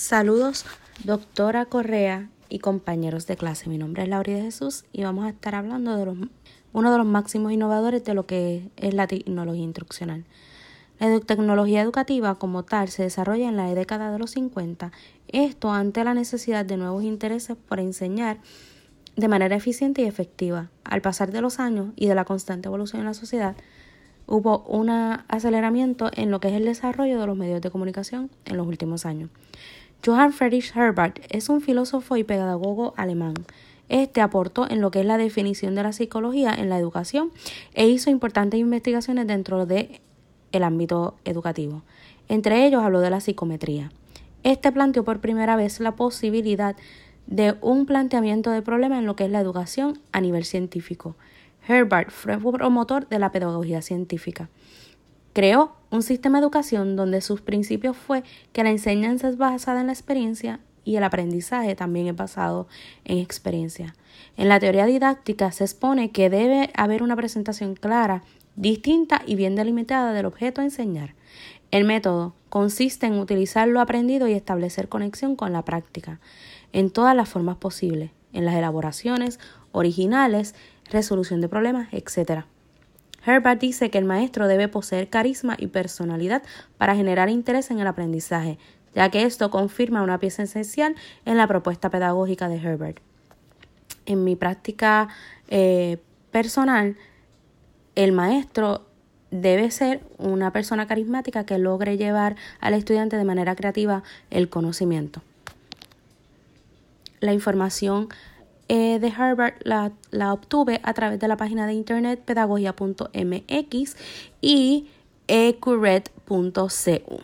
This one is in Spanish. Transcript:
Saludos, doctora Correa y compañeros de clase. Mi nombre es Laura de Jesús y vamos a estar hablando de uno de los máximos innovadores de lo que es la tecnología instruccional. La tecnología educativa como tal se desarrolla en la década de los 50, esto ante la necesidad de nuevos intereses por enseñar de manera eficiente y efectiva. Al pasar de los años y de la constante evolución en la sociedad, hubo un aceleramiento en lo que es el desarrollo de los medios de comunicación en los últimos años. Johann Friedrich Herbert es un filósofo y pedagogo alemán. Este aportó en lo que es la definición de la psicología en la educación e hizo importantes investigaciones dentro del el ámbito educativo. Entre ellos habló de la psicometría. Este planteó por primera vez la posibilidad de un planteamiento de problema en lo que es la educación a nivel científico. Herbert fue promotor de la pedagogía científica. Creó un sistema de educación donde sus principios fue que la enseñanza es basada en la experiencia y el aprendizaje también es basado en experiencia. En la teoría didáctica se expone que debe haber una presentación clara, distinta y bien delimitada del objeto a enseñar. El método consiste en utilizar lo aprendido y establecer conexión con la práctica, en todas las formas posibles, en las elaboraciones originales, resolución de problemas, etc. Herbert dice que el maestro debe poseer carisma y personalidad para generar interés en el aprendizaje, ya que esto confirma una pieza esencial en la propuesta pedagógica de Herbert. En mi práctica eh, personal, el maestro debe ser una persona carismática que logre llevar al estudiante de manera creativa el conocimiento. La información eh, de Herbert la, la, obtuve a través de la página de internet pedagogia.mx y ecuret.cu.